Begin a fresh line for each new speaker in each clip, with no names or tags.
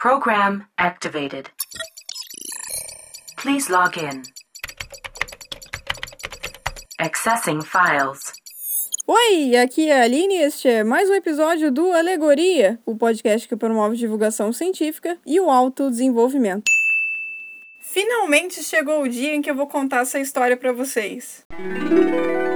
Program activated. Please log in. Accessing files.
Oi, aqui é a Aline e este é mais um episódio do Alegoria, o podcast que promove divulgação científica e o autodesenvolvimento. Finalmente chegou o dia em que eu vou contar essa história para vocês. Tudo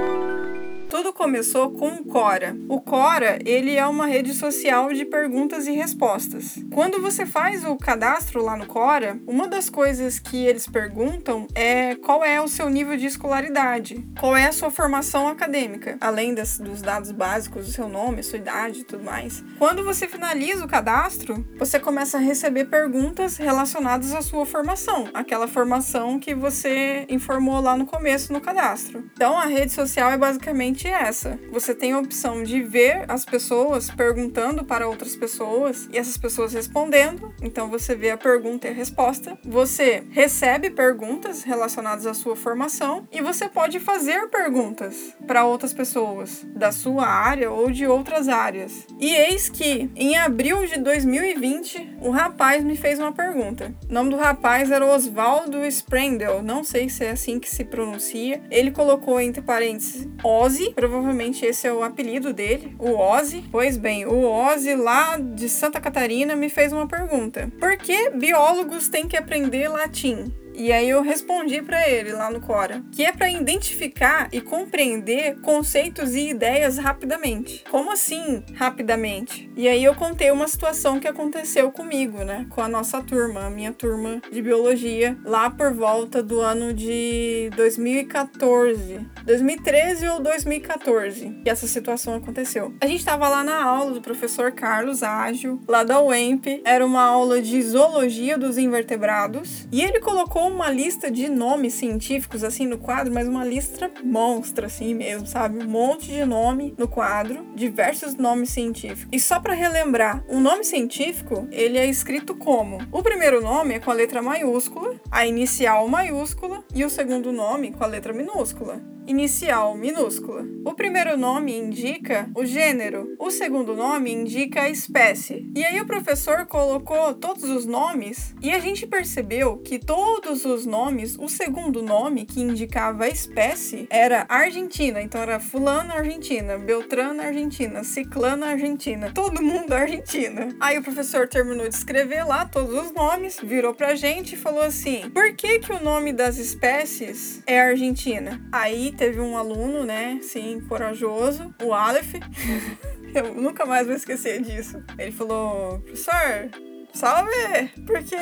começou com o Quora. O Quora, ele é uma rede social de perguntas e respostas. Quando você faz o cadastro lá no Quora, uma das coisas que eles perguntam é qual é o seu nível de escolaridade, qual é a sua formação acadêmica, além das, dos dados básicos, o seu nome, sua idade e tudo mais. Quando você finaliza o cadastro, você começa a receber perguntas relacionadas à sua formação, aquela formação que você informou lá no começo no cadastro. Então a rede social é basicamente essa. Você tem a opção de ver as pessoas perguntando para outras pessoas e essas pessoas respondendo. Então você vê a pergunta e a resposta. Você recebe perguntas relacionadas à sua formação e você pode fazer perguntas para outras pessoas da sua área ou de outras áreas. E eis que em abril de 2020, um rapaz me fez uma pergunta. O nome do rapaz era Oswaldo Sprendel, não sei se é assim que se pronuncia. Ele colocou entre parênteses Ozzy provavelmente esse é o apelido dele, o Ozzy. Pois bem, o Ozzy lá de Santa Catarina me fez uma pergunta: Por que biólogos têm que aprender latim? E aí eu respondi para ele lá no Cora, que é para identificar e compreender conceitos e ideias rapidamente. Como assim, rapidamente? E aí eu contei uma situação que aconteceu comigo, né, com a nossa turma, a minha turma de biologia, lá por volta do ano de 2014, 2013 ou 2014, que essa situação aconteceu. A gente estava lá na aula do professor Carlos Ágil, lá da UEMP, era uma aula de zoologia dos invertebrados, e ele colocou colocou uma lista de nomes científicos assim no quadro, mas uma lista monstra assim mesmo, sabe? Um monte de nome no quadro, diversos nomes científicos. E só para relembrar, um nome científico, ele é escrito como? O primeiro nome é com a letra maiúscula, a inicial maiúscula e o segundo nome com a letra minúscula inicial minúscula. O primeiro nome indica o gênero, o segundo nome indica a espécie. E aí o professor colocou todos os nomes e a gente percebeu que todos os nomes, o segundo nome que indicava a espécie era Argentina, então era fulana Argentina, Beltrana Argentina, Ciclana Argentina, todo mundo Argentina. Aí o professor terminou de escrever lá todos os nomes, virou pra gente e falou assim: "Por que que o nome das espécies é Argentina?" Aí teve um aluno, né, sim, corajoso, o Aleph. Eu nunca mais vou esquecer disso. Ele falou, professor, salve! Porque,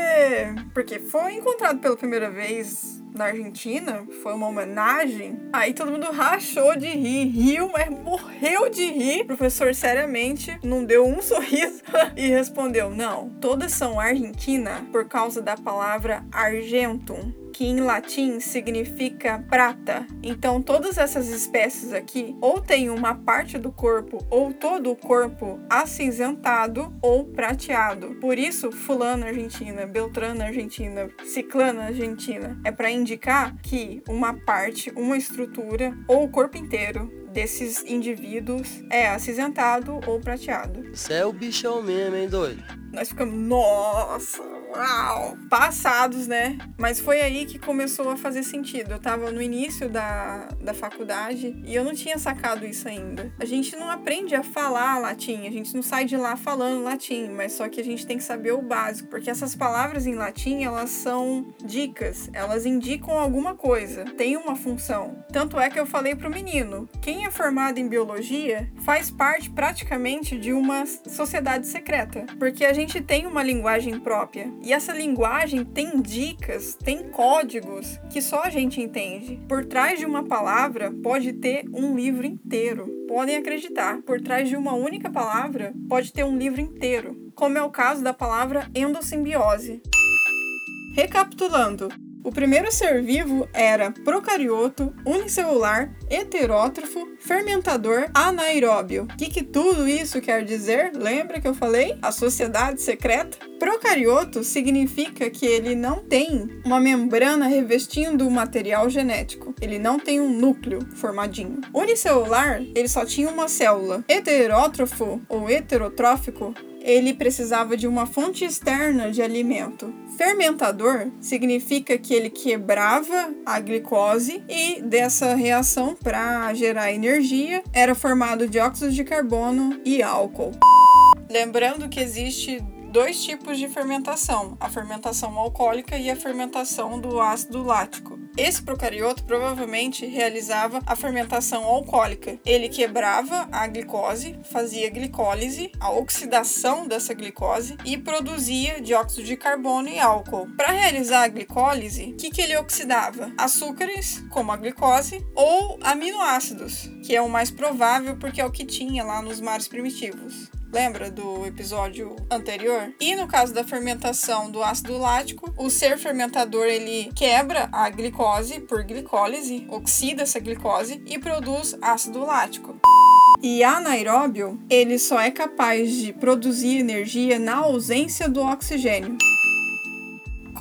porque foi encontrado pela primeira vez na Argentina, foi uma homenagem. Aí todo mundo rachou de rir, riu, mas morreu de rir. O professor, seriamente, não deu um sorriso e respondeu: Não, todas são Argentina por causa da palavra argentum que em latim significa prata. Então, todas essas espécies aqui ou têm uma parte do corpo ou todo o corpo acinzentado ou prateado. Por isso, fulana argentina, beltrana argentina, ciclana argentina é para indicar que uma parte, uma estrutura ou o corpo inteiro desses indivíduos é acinzentado ou prateado.
Você é o bichão mesmo, hein, doido?
Nós ficamos, nossa, uau, passados, né? Mas foi aí que começou a fazer sentido. Eu tava no início da, da faculdade e eu não tinha sacado isso ainda. A gente não aprende a falar latim, a gente não sai de lá falando latim, mas só que a gente tem que saber o básico, porque essas palavras em latim, elas são dicas, elas indicam alguma coisa, tem uma função. Tanto é que eu falei pro menino, quem é formado em biologia faz parte praticamente de uma sociedade secreta, porque a gente tem uma linguagem própria. E essa linguagem tem dicas, tem códigos que só a gente entende. Por trás de uma palavra pode ter um livro inteiro. Podem acreditar, por trás de uma única palavra pode ter um livro inteiro, como é o caso da palavra endossimbiose. Recapitulando, o primeiro ser vivo era procarioto, unicelular, heterótrofo, fermentador, anaeróbio. O que, que tudo isso quer dizer? Lembra que eu falei? A sociedade secreta? Procarioto significa que ele não tem uma membrana revestindo o material genético. Ele não tem um núcleo formadinho. Unicelular, ele só tinha uma célula. Heterótrofo ou heterotrófico ele precisava de uma fonte externa de alimento. Fermentador significa que ele quebrava a glicose e dessa reação para gerar energia era formado dióxido de carbono e álcool. Lembrando que existe dois tipos de fermentação: a fermentação alcoólica e a fermentação do ácido lático. Esse procarioto provavelmente realizava a fermentação alcoólica. Ele quebrava a glicose, fazia glicólise, a oxidação dessa glicose e produzia dióxido de carbono e álcool. Para realizar a glicólise, o que, que ele oxidava? Açúcares, como a glicose, ou aminoácidos, que é o mais provável porque é o que tinha lá nos mares primitivos. Lembra do episódio anterior? E no caso da fermentação do ácido lático, o ser fermentador ele quebra a glicose por glicólise, oxida essa glicose e produz ácido lático. E anaeróbio, ele só é capaz de produzir energia na ausência do oxigênio.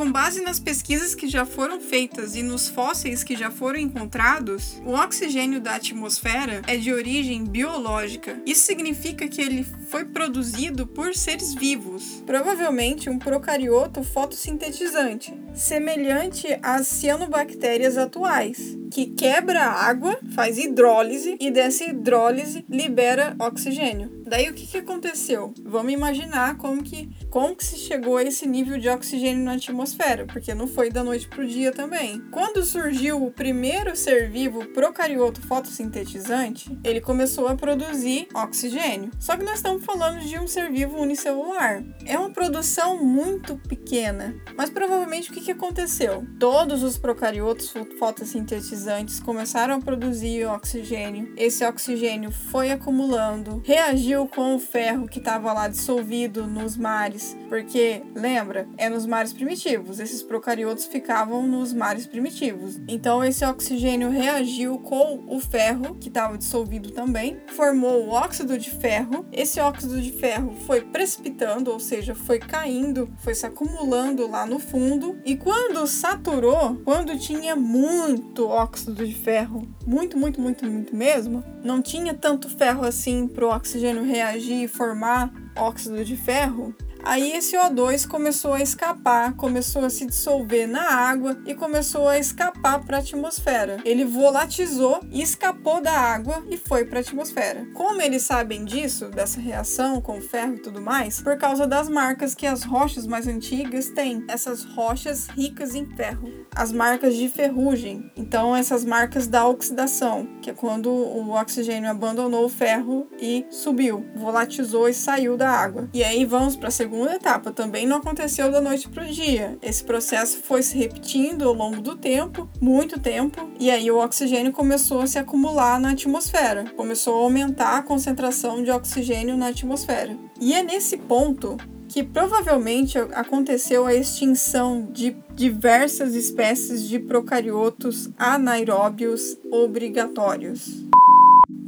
Com base nas pesquisas que já foram feitas e nos fósseis que já foram encontrados, o oxigênio da atmosfera é de origem biológica. Isso significa que ele foi produzido por seres vivos, provavelmente um procarioto fotossintetizante, semelhante às cianobactérias atuais, que quebra água, faz hidrólise e dessa hidrólise libera oxigênio. Daí o que, que aconteceu? Vamos imaginar como que, como que se chegou a esse nível de oxigênio na atmosfera, porque não foi da noite para o dia também. Quando surgiu o primeiro ser vivo procarioto fotossintetizante, ele começou a produzir oxigênio. Só que nós estamos falando de um ser vivo unicelular. É uma produção muito pequena, mas provavelmente o que, que aconteceu? Todos os procariotos fotossintetizantes começaram a produzir oxigênio. Esse oxigênio foi acumulando, reagiu com o ferro que estava lá dissolvido nos mares, porque lembra, é nos mares primitivos. Esses procariotos ficavam nos mares primitivos. Então esse oxigênio reagiu com o ferro que estava dissolvido também, formou o óxido de ferro. Esse óxido de ferro foi precipitando, ou seja, foi caindo, foi se acumulando lá no fundo. E quando saturou, quando tinha muito óxido de ferro, muito, muito, muito, muito mesmo, não tinha tanto ferro assim para o oxigênio reagir e formar óxido de ferro, Aí esse O2 começou a escapar, começou a se dissolver na água e começou a escapar para a atmosfera. Ele volatizou escapou da água e foi para a atmosfera. Como eles sabem disso, dessa reação com ferro e tudo mais? Por causa das marcas que as rochas mais antigas têm, essas rochas ricas em ferro, as marcas de ferrugem. Então essas marcas da oxidação, que é quando o oxigênio abandonou o ferro e subiu, volatizou e saiu da água. E aí vamos para a segunda etapa também não aconteceu da noite para o dia. Esse processo foi se repetindo ao longo do tempo, muito tempo, e aí o oxigênio começou a se acumular na atmosfera, começou a aumentar a concentração de oxigênio na atmosfera. E é nesse ponto que provavelmente aconteceu a extinção de diversas espécies de procariotos anaeróbios obrigatórios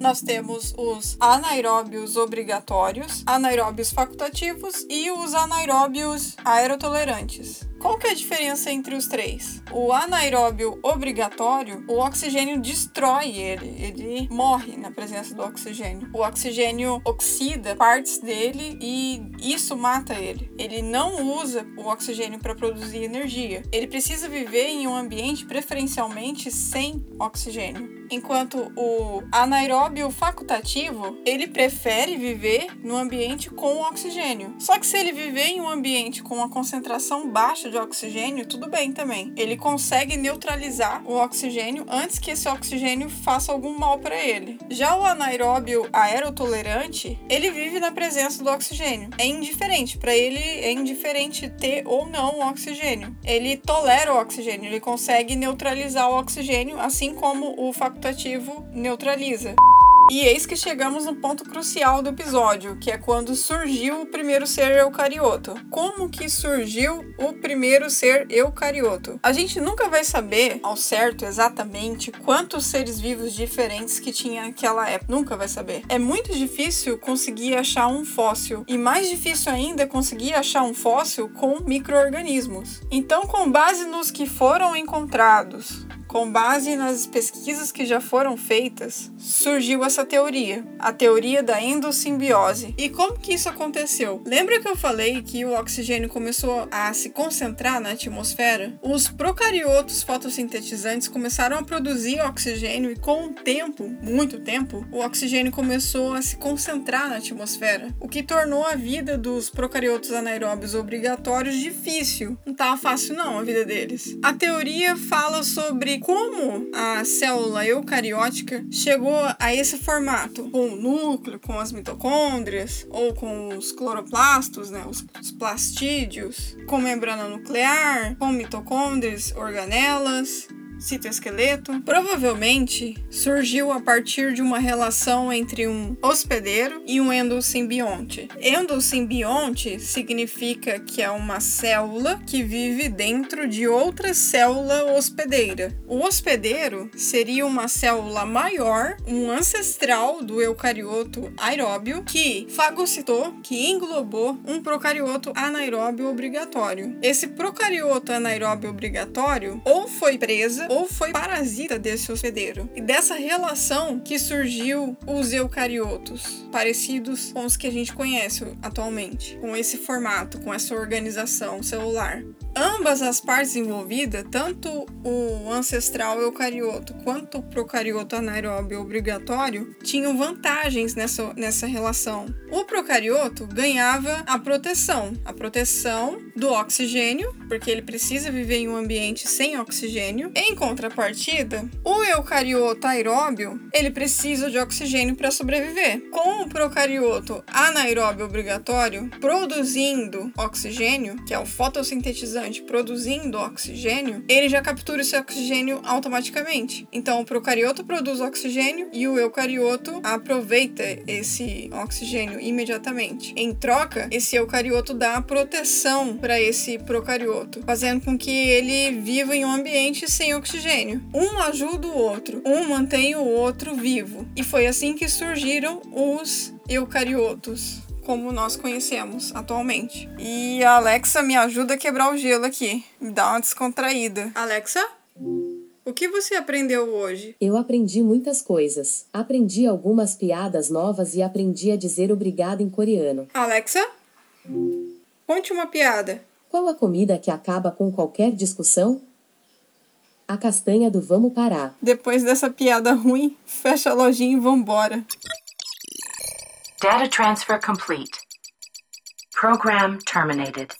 nós temos os anaeróbios obrigatórios, anaeróbios facultativos e os anaeróbios aerotolerantes. Qual que é a diferença entre os três? O anaeróbio obrigatório, o oxigênio destrói ele, ele morre na presença do oxigênio. O oxigênio oxida partes dele e isso mata ele. Ele não usa o oxigênio para produzir energia. Ele precisa viver em um ambiente preferencialmente sem oxigênio. Enquanto o anaeróbio facultativo, ele prefere viver no ambiente com oxigênio. Só que se ele viver em um ambiente com uma concentração baixa de oxigênio, tudo bem também. Ele consegue neutralizar o oxigênio antes que esse oxigênio faça algum mal para ele. Já o anaeróbio aerotolerante, ele vive na presença do oxigênio. É indiferente, para ele é indiferente ter ou não o oxigênio. Ele tolera o oxigênio, ele consegue neutralizar o oxigênio, assim como o facultativo neutraliza. E eis que chegamos no ponto crucial do episódio, que é quando surgiu o primeiro ser eucarioto. Como que surgiu o primeiro ser eucarioto? A gente nunca vai saber ao certo exatamente quantos seres vivos diferentes que tinha naquela época. Nunca vai saber. É muito difícil conseguir achar um fóssil e mais difícil ainda é conseguir achar um fóssil com micro-organismos. Então, com base nos que foram encontrados, com base nas pesquisas que já foram feitas, surgiu essa teoria, a teoria da endossimbiose. E como que isso aconteceu? Lembra que eu falei que o oxigênio começou a se concentrar na atmosfera? Os procariotos fotossintetizantes começaram a produzir oxigênio e com o tempo, muito tempo, o oxigênio começou a se concentrar na atmosfera, o que tornou a vida dos procariotos anaeróbios obrigatórios difícil. Não estava fácil não a vida deles. A teoria fala sobre como a célula eucariótica chegou a esse formato, com o núcleo, com as mitocôndrias, ou com os cloroplastos, né, os, os plastídeos, com membrana nuclear, com mitocôndrias, organelas, citoesqueleto, provavelmente surgiu a partir de uma relação entre um hospedeiro e um endosimbionte. Endosimbionte significa que é uma célula que vive dentro de outra célula hospedeira. O hospedeiro seria uma célula maior, um ancestral do eucarioto aeróbio que fagocitou, que englobou um procarioto anaeróbio obrigatório. Esse procarioto anaeróbio obrigatório ou foi presa ou foi parasita desse hospedeiro. E dessa relação que surgiu os eucariotos, parecidos com os que a gente conhece atualmente, com esse formato, com essa organização celular. Ambas as partes envolvidas, tanto o ancestral eucarioto quanto o procarioto anaeróbio obrigatório, tinham vantagens nessa, nessa relação. O procarioto ganhava a proteção, a proteção do oxigênio, porque ele precisa viver em um ambiente sem oxigênio. Em contrapartida, o eucarioto aeróbio, ele precisa de oxigênio para sobreviver. Com o procarioto anaeróbio obrigatório produzindo oxigênio, que é o produzindo oxigênio, ele já captura esse oxigênio automaticamente. Então, o procarioto produz oxigênio e o eucarioto aproveita esse oxigênio imediatamente. Em troca, esse eucarioto dá proteção para esse procarioto, fazendo com que ele viva em um ambiente sem oxigênio. Um ajuda o outro, um mantém o outro vivo. E foi assim que surgiram os eucariotos como nós conhecemos atualmente. E a Alexa me ajuda a quebrar o gelo aqui, me dá uma descontraída. Alexa? O que você aprendeu hoje?
Eu aprendi muitas coisas. Aprendi algumas piadas novas e aprendi a dizer obrigado em coreano.
Alexa? Conte uma piada.
Qual a comida que acaba com qualquer discussão? A castanha do vamos parar.
Depois dessa piada ruim, fecha a lojinha e vambora.
Data transfer complete. Program terminated.